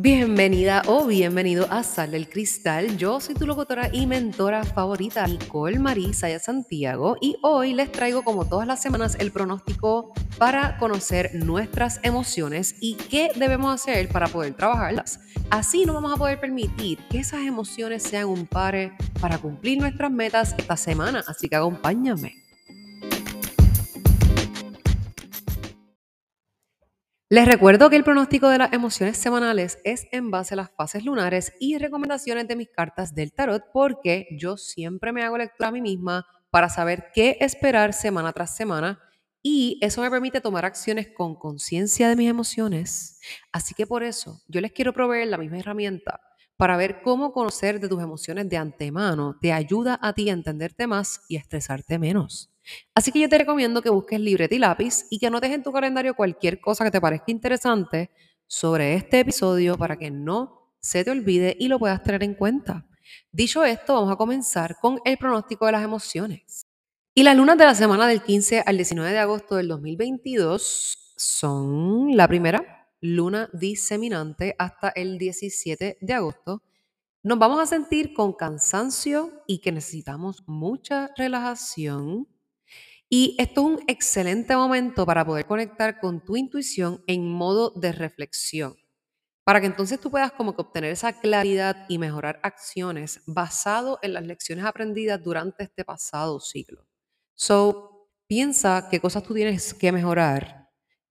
Bienvenida o bienvenido a Sal del Cristal. Yo soy tu locutora y mentora favorita, Nicole Marisa Santiago, y hoy les traigo, como todas las semanas, el pronóstico para conocer nuestras emociones y qué debemos hacer para poder trabajarlas. Así no vamos a poder permitir que esas emociones sean un pare para cumplir nuestras metas esta semana. Así que acompáñame. Les recuerdo que el pronóstico de las emociones semanales es en base a las fases lunares y recomendaciones de mis cartas del tarot porque yo siempre me hago lectura a mí misma para saber qué esperar semana tras semana y eso me permite tomar acciones con conciencia de mis emociones. Así que por eso yo les quiero proveer la misma herramienta para ver cómo conocer de tus emociones de antemano te ayuda a ti a entenderte más y a estresarte menos. Así que yo te recomiendo que busques libreta y lápiz y que anotes en tu calendario cualquier cosa que te parezca interesante sobre este episodio para que no se te olvide y lo puedas tener en cuenta. Dicho esto, vamos a comenzar con el pronóstico de las emociones. Y las lunas de la semana del 15 al 19 de agosto del 2022 son la primera, luna diseminante, hasta el 17 de agosto. Nos vamos a sentir con cansancio y que necesitamos mucha relajación y esto es un excelente momento para poder conectar con tu intuición en modo de reflexión, para que entonces tú puedas como que obtener esa claridad y mejorar acciones basado en las lecciones aprendidas durante este pasado ciclo. So, piensa qué cosas tú tienes que mejorar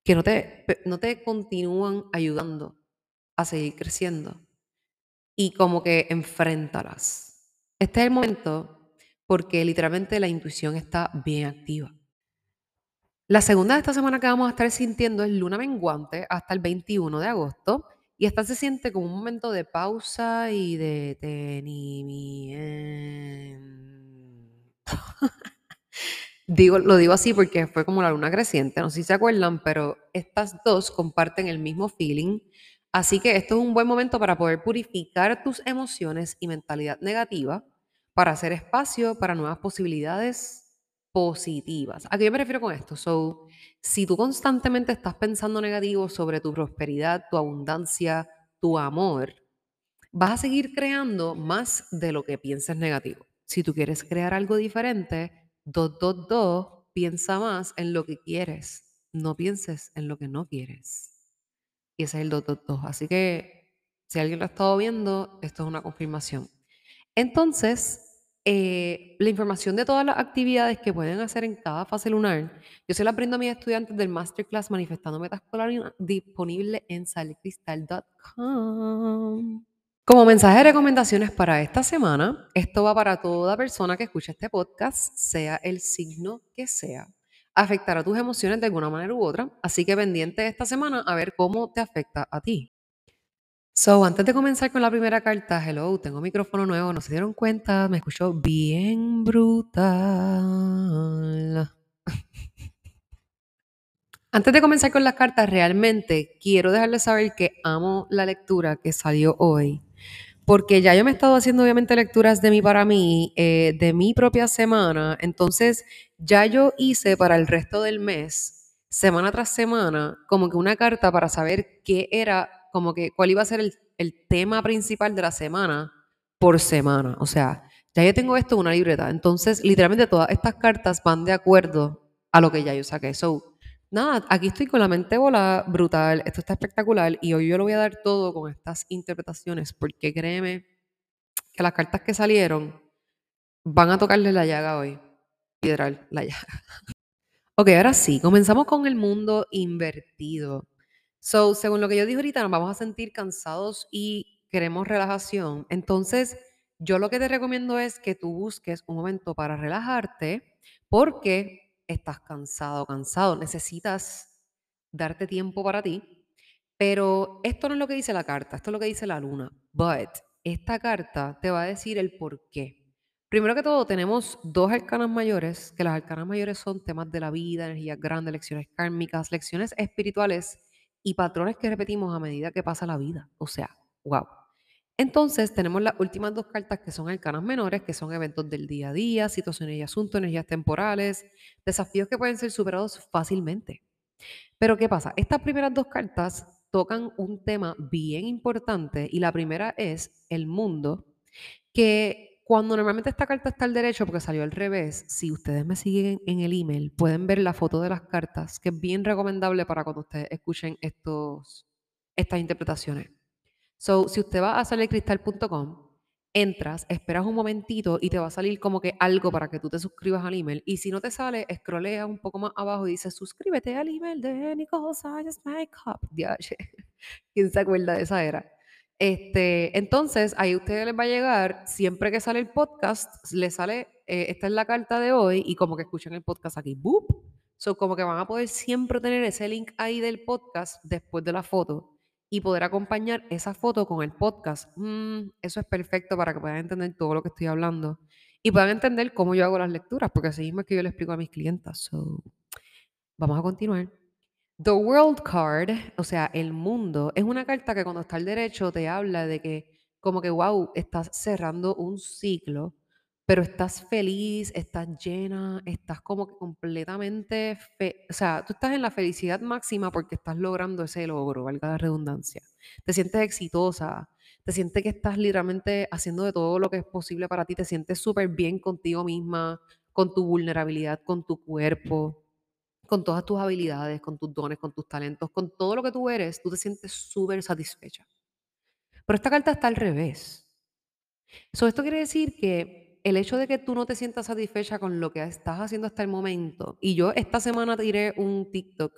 que no te, no te continúan ayudando a seguir creciendo y como que enfréntalas. Este es el momento porque literalmente la intuición está bien activa. La segunda de esta semana que vamos a estar sintiendo es luna menguante hasta el 21 de agosto. Y esta se siente como un momento de pausa y de digo, lo digo así porque fue como la luna creciente, no sé si se acuerdan, pero estas dos comparten el mismo feeling. Así que esto es un buen momento para poder purificar tus emociones y mentalidad negativa para hacer espacio para nuevas posibilidades positivas. ¿A qué me refiero con esto? So, si tú constantemente estás pensando negativo sobre tu prosperidad, tu abundancia, tu amor, vas a seguir creando más de lo que pienses negativo. Si tú quieres crear algo diferente, dos, dos, dos, piensa más en lo que quieres. No pienses en lo que no quieres. Y ese es el dos, dos, dos. Así que si alguien lo ha estado viendo, esto es una confirmación. Entonces, eh, la información de todas las actividades que pueden hacer en cada fase lunar, yo se la aprendo a mis estudiantes del Masterclass Manifestando Metas disponible en salcristal.com. Como mensaje de recomendaciones para esta semana, esto va para toda persona que escuche este podcast, sea el signo que sea. Afectará tus emociones de alguna manera u otra, así que pendiente esta semana a ver cómo te afecta a ti. So, antes de comenzar con la primera carta, hello, tengo micrófono nuevo, no se dieron cuenta, me escuchó bien brutal. Antes de comenzar con las cartas, realmente quiero dejarles saber que amo la lectura que salió hoy, porque ya yo me he estado haciendo obviamente lecturas de mí para mí, eh, de mi propia semana, entonces ya yo hice para el resto del mes, semana tras semana, como que una carta para saber qué era como que cuál iba a ser el, tema principal de la semana por semana. O sea, ya yo tengo esto en una libreta. Entonces, literalmente todas estas cartas van de acuerdo a lo que ya yo saqué. So, nada, aquí estoy con la mente volada, brutal, esto está espectacular y hoy yo lo voy a dar todo con estas interpretaciones porque créeme que las cartas que salieron van a tocarle la llaga hoy. Literal, la llaga. Ok, ahora sí, comenzamos con el mundo invertido. So, según lo que yo dije ahorita, nos vamos a sentir cansados y queremos relajación. Entonces, yo lo que te recomiendo es que tú busques un momento para relajarte porque estás cansado, cansado. Necesitas darte tiempo para ti. Pero esto no es lo que dice la carta, esto es lo que dice la luna. But esta carta te va a decir el por qué. Primero que todo, tenemos dos arcanas mayores, que las arcanas mayores son temas de la vida, energías grandes, lecciones kármicas, lecciones espirituales y patrones que repetimos a medida que pasa la vida. O sea, wow. Entonces tenemos las últimas dos cartas que son arcanas menores, que son eventos del día a día, situaciones y asuntos, energías temporales, desafíos que pueden ser superados fácilmente. Pero ¿qué pasa? Estas primeras dos cartas tocan un tema bien importante y la primera es el mundo, que cuando normalmente esta carta está al derecho, porque salió al revés, si ustedes me siguen en el email, pueden ver la foto de las cartas, que es bien recomendable para cuando ustedes escuchen estos, estas interpretaciones. So, si usted va a salircristal.com, entras, esperas un momentito y te va a salir como que algo para que tú te suscribas al email. Y si no te sale, escrolea un poco más abajo y dice suscríbete al email de Nicole Sayas Makeup. ¿Quién se acuerda de esa era? Este, entonces, ahí a ustedes les va a llegar, siempre que sale el podcast, le sale, eh, esta es la carta de hoy, y como que escuchan el podcast aquí, ¡boop! So, como que van a poder siempre tener ese link ahí del podcast después de la foto y poder acompañar esa foto con el podcast. Mm, eso es perfecto para que puedan entender todo lo que estoy hablando y puedan entender cómo yo hago las lecturas, porque así mismo es que yo le explico a mis clientas. So, vamos a continuar. The World Card, o sea, el mundo, es una carta que cuando está al derecho te habla de que como que, wow, estás cerrando un ciclo, pero estás feliz, estás llena, estás como que completamente, o sea, tú estás en la felicidad máxima porque estás logrando ese logro, valga la redundancia. Te sientes exitosa, te sientes que estás literalmente haciendo de todo lo que es posible para ti, te sientes súper bien contigo misma, con tu vulnerabilidad, con tu cuerpo con todas tus habilidades, con tus dones, con tus talentos, con todo lo que tú eres, tú te sientes súper satisfecha. Pero esta carta está al revés. So, esto quiere decir que el hecho de que tú no te sientas satisfecha con lo que estás haciendo hasta el momento, y yo esta semana tiré un TikTok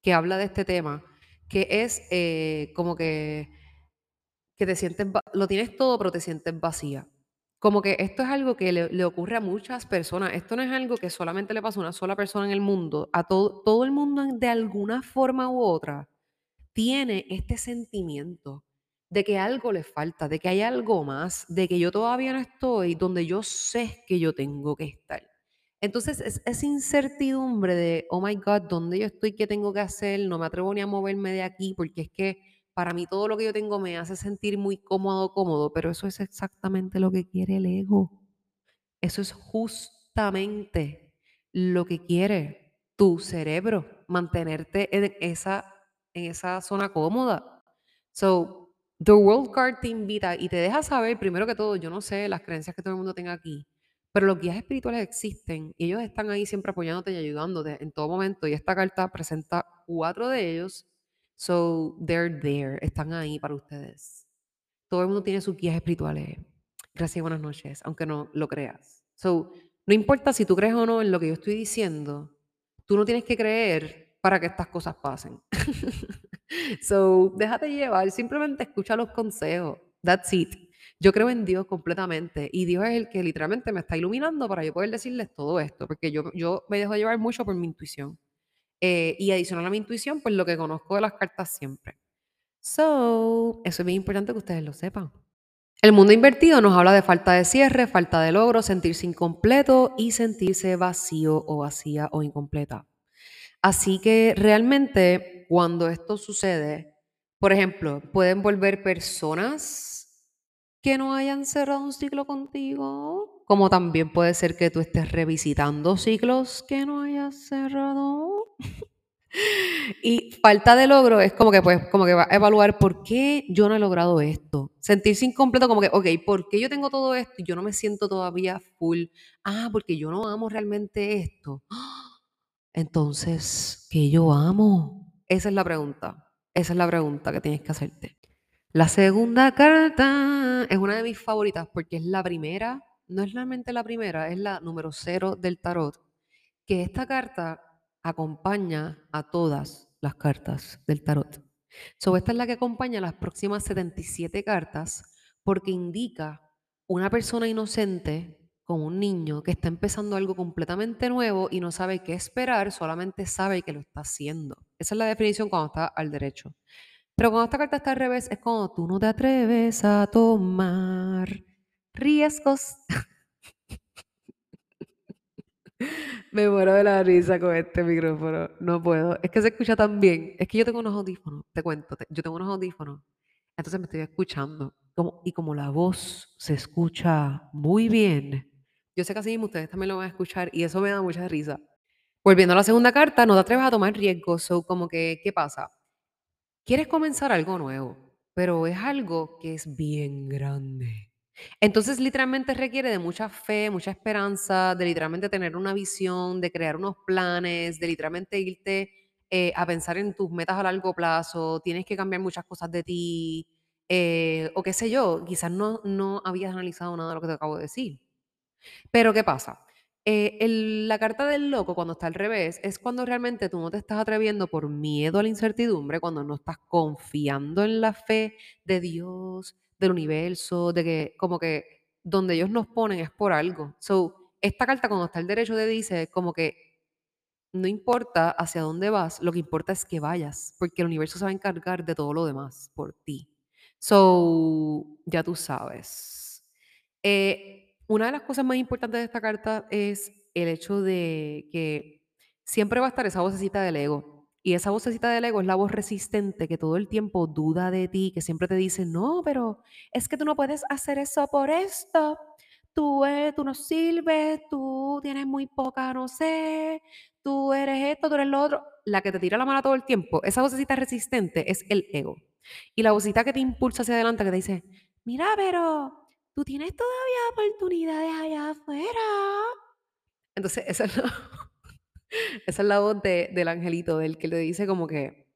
que habla de este tema, que es eh, como que, que te sientes, lo tienes todo, pero te sientes vacía. Como que esto es algo que le, ocurre a muchas personas. Esto no es algo que solamente le pasa a una sola persona en el mundo. A todo, todo el mundo de alguna forma u otra tiene este sentimiento de que algo le falta, de que hay algo más, de que yo todavía no estoy donde yo sé que yo tengo que estar. Entonces es esa incertidumbre de, oh my God, ¿dónde yo estoy? ¿Qué tengo que hacer? No me atrevo ni a moverme de aquí porque es que para mí todo lo que yo tengo me hace sentir muy cómodo, cómodo, pero eso es exactamente lo que quiere el ego. Eso es justamente lo que quiere tu cerebro, mantenerte en esa, en esa zona cómoda. So, The World Card te invita y te deja saber, primero que todo, yo no sé las creencias que todo el mundo tenga aquí, pero los guías espirituales existen y ellos están ahí siempre apoyándote y ayudándote en todo momento. Y esta carta presenta cuatro de ellos So they're there, están ahí para ustedes. Todo el mundo tiene sus guías espirituales. Gracias y buenas noches, aunque no lo creas. So, no importa si tú crees o no en lo que yo estoy diciendo, tú no tienes que creer para que estas cosas pasen. so, déjate llevar, simplemente escucha los consejos. That's it. Yo creo en Dios completamente y Dios es el que literalmente me está iluminando para yo poder decirles todo esto, porque yo, yo me dejo llevar mucho por mi intuición. Eh, y adicional a mi intuición, pues lo que conozco de las cartas siempre. So, eso es bien importante que ustedes lo sepan. El mundo invertido nos habla de falta de cierre, falta de logro, sentirse incompleto y sentirse vacío o vacía o incompleta. Así que realmente cuando esto sucede, por ejemplo, pueden volver personas que no hayan cerrado un ciclo contigo, como también puede ser que tú estés revisitando ciclos que no hayas cerrado. Y falta de logro es como que, pues, como que va a evaluar por qué yo no he logrado esto. Sentirse incompleto, como que, ok, ¿por qué yo tengo todo esto y yo no me siento todavía full? Ah, porque yo no amo realmente esto. Entonces, ¿qué yo amo? Esa es la pregunta. Esa es la pregunta que tienes que hacerte. La segunda carta es una de mis favoritas porque es la primera, no es realmente la primera, es la número cero del tarot. Que esta carta acompaña a todas las cartas del tarot. So, esta es la que acompaña las próximas 77 cartas porque indica una persona inocente como un niño que está empezando algo completamente nuevo y no sabe qué esperar, solamente sabe que lo está haciendo. Esa es la definición cuando está al derecho. Pero cuando esta carta está al revés, es cuando tú no te atreves a tomar riesgos. Me muero de la risa con este micrófono. No puedo. Es que se escucha tan bien. Es que yo tengo unos audífonos, te cuento. yo tengo unos audífonos. Entonces me estoy escuchando. Y como la voz se escucha muy bien, yo sé que así mismo ustedes también lo van a escuchar y eso me da mucha risa. Volviendo a la segunda carta, no te atreves a tomar riesgos. So, como que, ¿qué pasa? Quieres comenzar algo nuevo, pero es algo que es bien grande. Entonces, literalmente requiere de mucha fe, mucha esperanza, de literalmente tener una visión, de crear unos planes, de literalmente irte eh, a pensar en tus metas a largo plazo. Tienes que cambiar muchas cosas de ti, eh, o qué sé yo, quizás no, no habías analizado nada de lo que te acabo de decir. Pero, ¿qué pasa? Eh, la carta del loco, cuando está al revés, es cuando realmente tú no te estás atreviendo por miedo a la incertidumbre, cuando no estás confiando en la fe de Dios, del universo, de que como que donde ellos nos ponen es por algo. So, esta carta cuando está al derecho te dice como que no importa hacia dónde vas, lo que importa es que vayas, porque el universo se va a encargar de todo lo demás por ti. So, ya tú sabes. Eh, una de las cosas más importantes de esta carta es el hecho de que siempre va a estar esa vocecita del ego. Y esa vocecita del ego es la voz resistente que todo el tiempo duda de ti, que siempre te dice, no, pero es que tú no puedes hacer eso por esto. Tú, eh, tú no sirves, tú tienes muy poca, no sé, tú eres esto, tú eres lo otro. La que te tira la mano todo el tiempo, esa vocecita resistente es el ego. Y la vocecita que te impulsa hacia adelante, que te dice, mira, pero tú tienes todavía oportunidades allá afuera. Entonces, esa es la, esa es voz de- del angelito, del que le dice como que,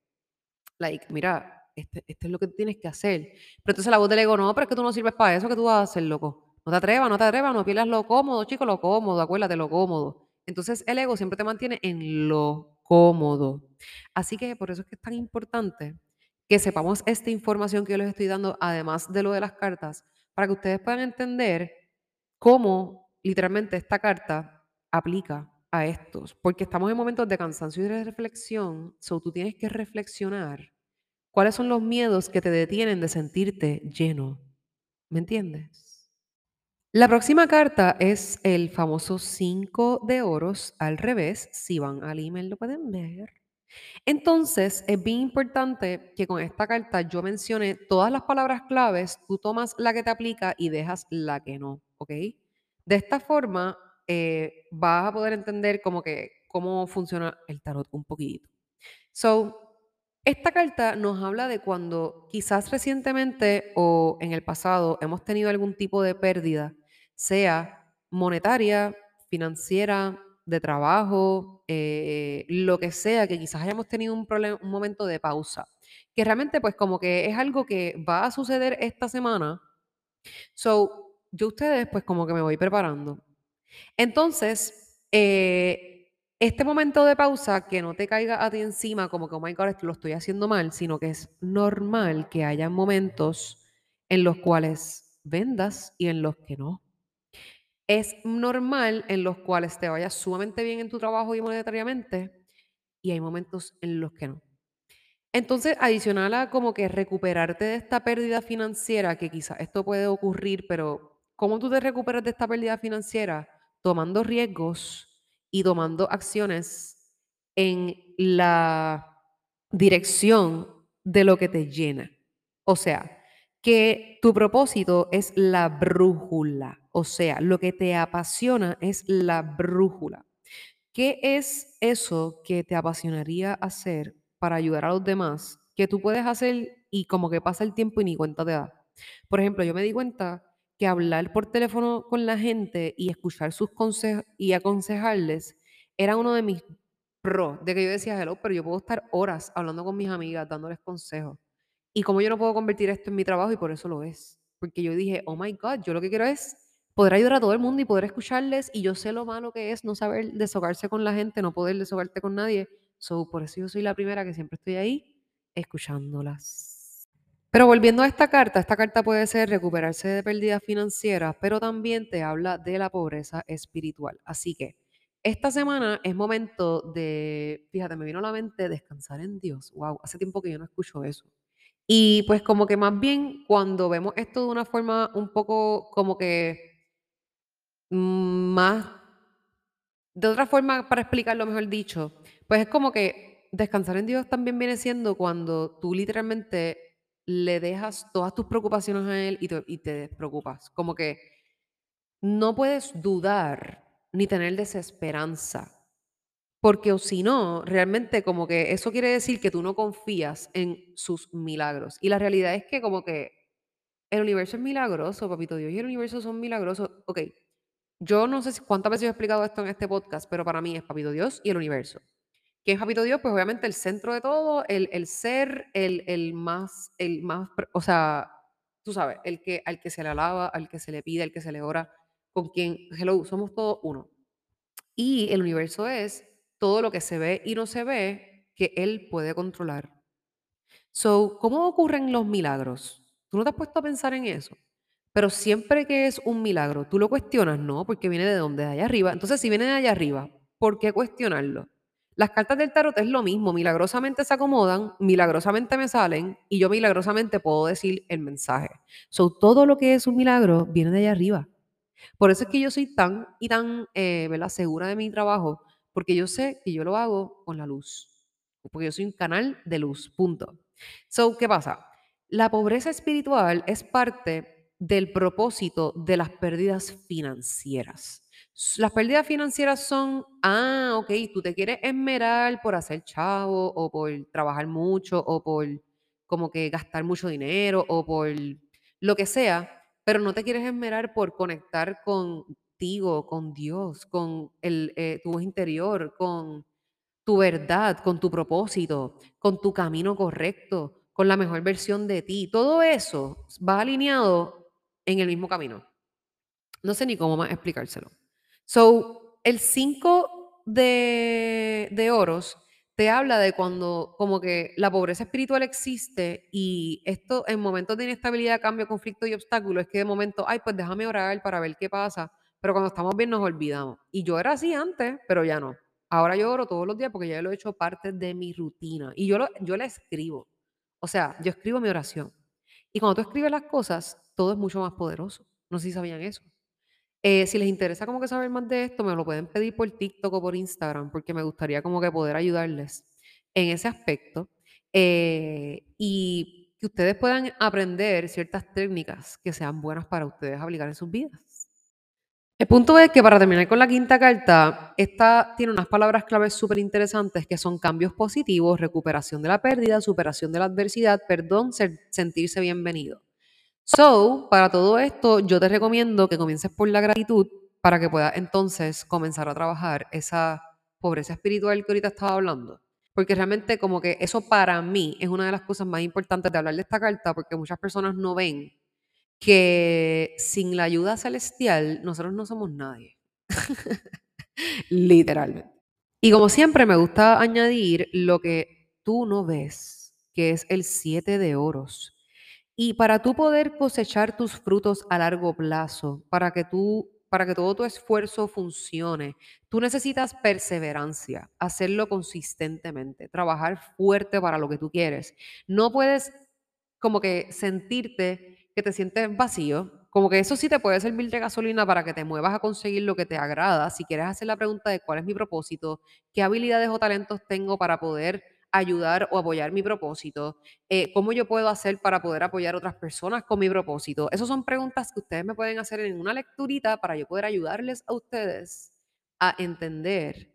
like, mira, este, esto es lo que tienes que hacer. Pero entonces la voz del ego, no, pero es que tú no sirves para eso, que tú vas a hacer, loco? No te atrevas, no te atrevas, no pierdas lo cómodo, chico, lo cómodo, acuérdate, lo cómodo. Entonces el ego siempre te mantiene en lo cómodo. Así que por eso es que es tan importante que sepamos esta información que yo les estoy dando, además de lo de las cartas, para que ustedes puedan entender cómo literalmente esta carta aplica a estos, porque estamos en momentos de cansancio y de reflexión, so tú tienes que reflexionar cuáles son los miedos que te detienen de sentirte lleno, ¿me entiendes? La próxima carta es el famoso 5 de oros al revés, si van al email lo pueden ver. Entonces, es bien importante que con esta carta yo mencione todas las palabras claves, tú tomas la que te aplica y dejas la que no, ¿ok? De esta forma, eh, vas a poder entender como que cómo funciona el tarot un poquito. So, esta carta nos habla de cuando quizás recientemente o en el pasado hemos tenido algún tipo de pérdida, sea monetaria, financiera, de trabajo, eh, lo que sea, que quizás hayamos tenido un, problema, un momento de pausa, que realmente pues como que es algo que va a suceder esta semana. So, yo ustedes pues como que me voy preparando. Entonces, eh, este momento de pausa, que no te caiga a ti encima como que, oh my God, lo estoy haciendo mal, sino que es normal que haya momentos en los cuales vendas y en los que no. Es normal en los cuales te vayas sumamente bien en tu trabajo y monetariamente y hay momentos en los que no. Entonces, adicional a como que recuperarte de esta pérdida financiera, que quizás esto puede ocurrir, pero ¿cómo tú te recuperas de esta pérdida financiera? Tomando riesgos y tomando acciones en la dirección de lo que te llena. O sea, que tu propósito es la brújula. O sea, lo que te apasiona es la brújula. ¿Qué es eso que te apasionaría hacer para ayudar a los demás que tú puedes hacer y como que pasa el tiempo y ni cuenta te da? Por ejemplo, yo me di cuenta que hablar por teléfono con la gente y escuchar sus consejos y aconsejarles era uno de mis pros, de que yo decía, hello, pero yo puedo estar horas hablando con mis amigas, dándoles consejos. Y como yo no puedo convertir esto en mi trabajo y por eso lo es. Porque yo dije, oh my God, yo lo que quiero es poder ayudar a todo el mundo y poder escucharles. Y yo sé lo malo que es no saber deshogarse con la gente, no poder deshogarte con nadie. So, por eso yo soy la primera que siempre estoy ahí escuchándolas. Pero volviendo a esta carta, esta carta puede ser recuperarse de pérdidas financieras, pero también te habla de la pobreza espiritual. Así que esta semana es momento de, fíjate, me vino a la mente descansar en Dios. Wow, hace tiempo que yo no escucho eso. Y pues como que más bien cuando vemos esto de una forma un poco como que más, de otra forma para explicarlo mejor dicho, pues es como que descansar en Dios también viene siendo cuando tú literalmente le dejas todas tus preocupaciones a Él y te, y despreocupas. Como que no puedes dudar ni tener desesperanza Porque o si no, realmente como que eso quiere decir que tú no confías en sus milagros. Y la realidad es que como que el universo es milagroso, papito Dios, y el universo son milagrosos. Ok, yo no sé si- cuántas veces he explicado esto en este podcast, pero para mí es papito Dios y el universo. ¿Quién es papito Dios? Pues obviamente el centro de todo, el, el ser, el, el más, el más, o sea, tú sabes, el que, al que se le alaba, al que se le pide, al que se le ora, con quien, hello, somos todos uno. Y el universo es todo lo que se ve y no se ve que él puede controlar. So, ¿cómo ocurren los milagros? ¿Tú no te has puesto a pensar en eso? Pero siempre que es un milagro, tú lo cuestionas, no, porque viene de donde, de allá arriba. Entonces, si viene de allá arriba, ¿por qué cuestionarlo? Las cartas del tarot es lo mismo, milagrosamente se acomodan, milagrosamente me salen y yo milagrosamente puedo decir el mensaje. So, todo lo que es un milagro viene de allá arriba. Por eso es que yo soy tan y tan, eh, segura de mi trabajo, porque yo sé que yo lo hago con la luz, porque yo soy un canal de luz, punto. So, ¿qué pasa? La pobreza espiritual es parte del propósito de las pérdidas financieras. Las pérdidas financieras son, ah, ok, tú te quieres esmerar por hacer chavo o por trabajar mucho o por como que gastar mucho dinero o por lo que sea, pero no te quieres esmerar por conectar contigo, con Dios, con el, eh, tu voz interior, con tu verdad, con tu propósito, con tu camino correcto, con la mejor versión de ti. Todo eso va alineado en el mismo camino. No sé ni cómo más explicárselo. So, el 5 de, de oros te habla de cuando como que la pobreza espiritual existe y esto en momentos de inestabilidad, cambio, conflicto y obstáculo es que de momento, ay, pues déjame orar para ver qué pasa, pero cuando estamos bien nos olvidamos. Y yo era así antes, pero ya no. Ahora yo oro todos los días porque ya lo he hecho parte de mi rutina y yo, lo, yo la escribo. O sea, yo escribo mi oración. Y cuando tú escribes las cosas, todo es mucho más poderoso. No sé si sabían eso. Eh, si les interesa como que saber más de esto, me lo pueden pedir por TikTok o por Instagram, porque me gustaría como que poder ayudarles en ese aspecto. eh, y que ustedes puedan aprender ciertas técnicas que sean buenas para ustedes aplicar en sus vidas. El punto es que para terminar con la quinta carta, esta tiene unas palabras claves súper interesantes que son cambios positivos, recuperación de la pérdida, superación de la adversidad, perdón, sentirse bienvenido. So, para todo esto, yo te recomiendo que comiences por la gratitud para que puedas entonces comenzar a trabajar esa pobreza espiritual que ahorita estaba hablando. Porque realmente como que eso para mí es una de las cosas más importantes de hablar de esta carta porque muchas personas no ven que sin la ayuda celestial nosotros no somos nadie. Literalmente. Y como siempre me gusta añadir lo que tú no ves, que es el siete de oros. Y para tú poder cosechar tus frutos a largo plazo, para que tú, para que todo tu esfuerzo funcione, tú necesitas perseverancia, hacerlo consistentemente, trabajar fuerte para lo que tú quieres. No puedes como que sentirte que te sientes vacío, como que eso sí te puede servir de gasolina para que te muevas a conseguir lo que te agrada. Si quieres hacer la pregunta de cuál es mi propósito, qué habilidades o talentos tengo para poder ayudar o apoyar mi propósito, eh, cómo yo puedo hacer para poder apoyar a otras personas con mi propósito. Esas son preguntas que ustedes me pueden hacer en una lecturita para yo poder ayudarles a ustedes a entender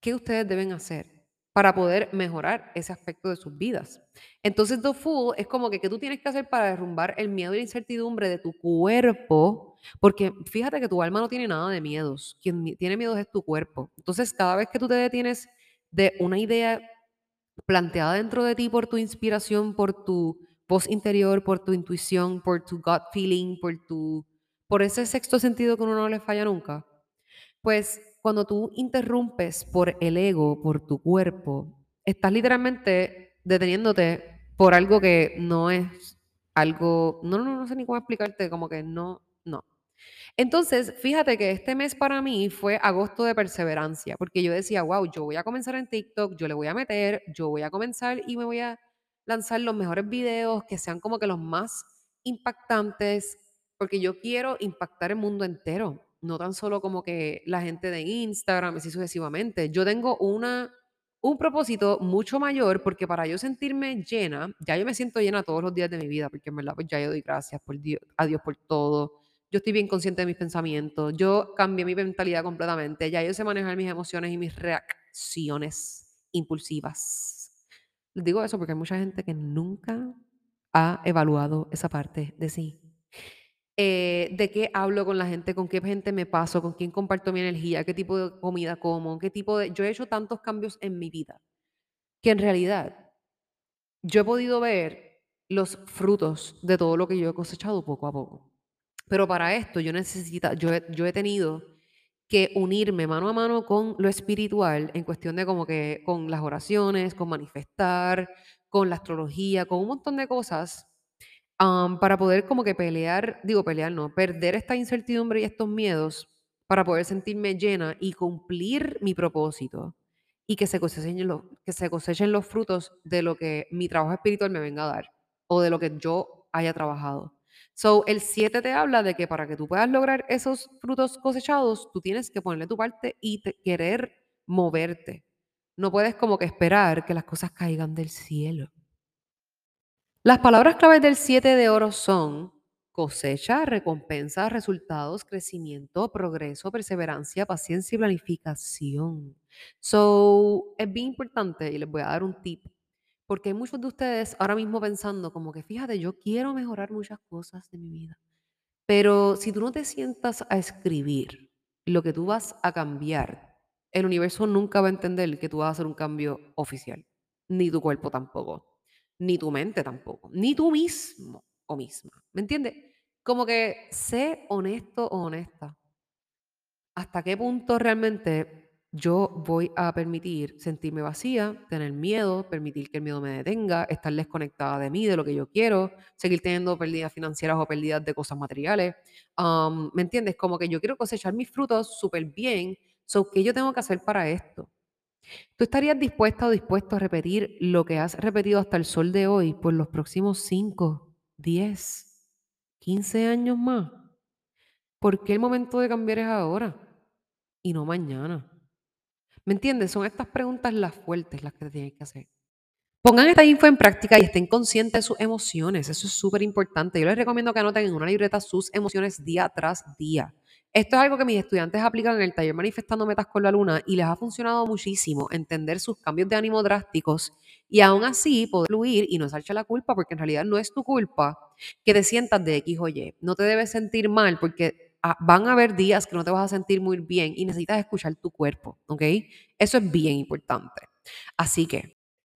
qué ustedes deben hacer para poder mejorar ese aspecto de sus vidas. Entonces, The Fool es como que qué tú tienes que hacer para derrumbar el miedo y la incertidumbre de tu cuerpo, porque fíjate que tu alma no tiene nada de miedos, quien tiene miedos es tu cuerpo. Entonces, cada vez que tú te detienes de una idea planteada dentro de ti por tu inspiración, por tu voz interior, por tu intuición, por tu gut feeling, por tu por ese sexto sentido que uno no le falla nunca. Pues cuando tú interrumpes por el ego, por tu cuerpo, estás literalmente deteniéndote por algo que no es algo, no, no, no sé ni cómo explicarte, como que no, no. Entonces, fíjate que este mes para mí fue agosto de perseverancia, porque yo decía, wow, yo voy a comenzar en TikTok, yo le voy a meter, yo voy a comenzar y me voy a lanzar los mejores videos que sean como que los más impactantes, porque yo quiero impactar el mundo entero, no tan solo como que la gente de Instagram, así sucesivamente. Yo tengo una, un propósito mucho mayor, porque para yo sentirme llena, ya yo me siento llena todos los días de mi vida, porque en verdad pues ya yo doy gracias por Dios, a Dios por todo yo estoy bien consciente de mis pensamientos, yo cambié mi mentalidad completamente, ya yo sé manejar mis emociones y mis reacciones impulsivas. Les digo eso porque hay mucha gente que nunca ha evaluado esa parte de sí. Eh, de qué hablo con la gente, con qué gente me paso, con quién comparto mi energía, qué tipo de comida como, qué tipo de... Yo he hecho tantos cambios en mi vida que en realidad yo he podido ver los frutos de todo lo que yo he cosechado poco a poco. Pero para esto yo necesito, yo yo he tenido que unirme mano a mano con lo espiritual en cuestión de como que con las oraciones, con manifestar, con la astrología, con un montón de cosas para poder como que pelear, digo pelear no, perder esta incertidumbre y estos miedos para poder sentirme llena y cumplir mi propósito y que se cosechen los, que se cosechen los frutos de lo que mi trabajo espiritual me venga a dar o de lo que yo haya trabajado. So, el 7 te habla de que para que tú puedas lograr esos frutos cosechados, tú tienes que ponerle tu parte y querer moverte. No puedes como que esperar que las cosas caigan del cielo. Las palabras claves del 7 de oro son cosecha, recompensa, resultados, crecimiento, progreso, perseverancia, paciencia y planificación. So, es bien importante y les voy a dar un tip, porque hay muchos de ustedes ahora mismo pensando como que, fíjate, yo quiero mejorar muchas cosas de mi vida, pero si tú no te sientas a escribir lo que tú vas a cambiar, el universo nunca va a entender que tú vas a hacer un cambio oficial, ni tu cuerpo tampoco, ni tu mente tampoco, ni tú mismo o misma. ¿Me entiendes? Como que sé honesto o honesta. ¿Hasta qué punto realmente yo voy a permitir sentirme vacía, tener miedo, permitir que el miedo me detenga, estar desconectada de mí, de lo que yo quiero, seguir teniendo pérdidas financieras o pérdidas de cosas materiales. ¿Me entiendes? Como que yo quiero cosechar mis frutos súper bien. So, ¿Qué yo tengo que hacer para esto? ¿Tú estarías dispuesta o dispuesto a repetir lo que has repetido hasta el sol de hoy por los próximos 5, 10, 15 años más? ¿Por qué el momento de cambiar es ahora y no mañana? ¿Me entiendes? Son estas preguntas las fuertes las que te tienes que hacer. Pongan esta info en práctica y estén conscientes de sus emociones. Eso es súper importante. Yo les recomiendo que anoten en una libreta sus emociones día tras día. Esto es algo que mis estudiantes aplican en el taller Manifestando Metas con la Luna y les ha funcionado muchísimo entender sus cambios de ánimo drásticos y aún así poder fluir y no echarse la culpa porque en realidad no es tu culpa que te sientas de X o Y. No te debes sentir mal porque ah, van a haber días que no te vas a sentir muy bien y necesitas escuchar tu cuerpo, ¿ok? Eso es bien importante. Así que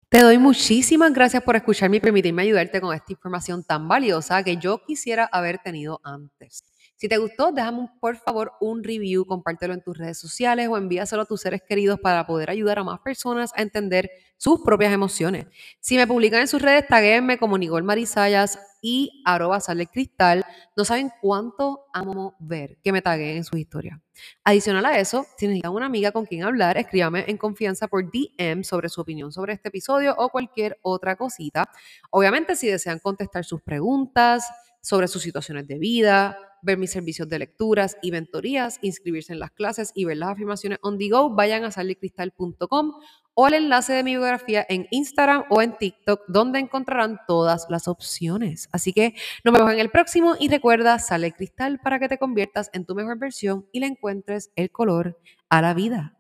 te doy muchísimas gracias por escucharme y permitirme ayudarte con esta información tan valiosa que yo quisiera haber tenido antes. Si te gustó, déjame por favor un review, compártelo en tus redes sociales o envíaselo a tus seres queridos para poder ayudar a más personas a entender sus propias emociones. Si me publican en sus redes, taguenme como Nicole Marisayas y arroba cristal. No saben cuánto amo ver que me taguen en sus historias. Adicional a eso, si necesitan una amiga con quien hablar, escríbame en confianza por DM sobre su opinión sobre este episodio o cualquier otra cosita. Obviamente, si desean contestar sus preguntas sobre sus situaciones de vida, ver mis servicios de lecturas y mentorías, inscribirse en las clases y ver las afirmaciones on the go, vayan a sallecristal.com o al enlace de mi biografía en Instagram o en TikTok, donde encontrarán todas las opciones. Así que nos vemos en el próximo y recuerda, sale cristal para que te conviertas en tu mejor versión y le encuentres el color a la vida.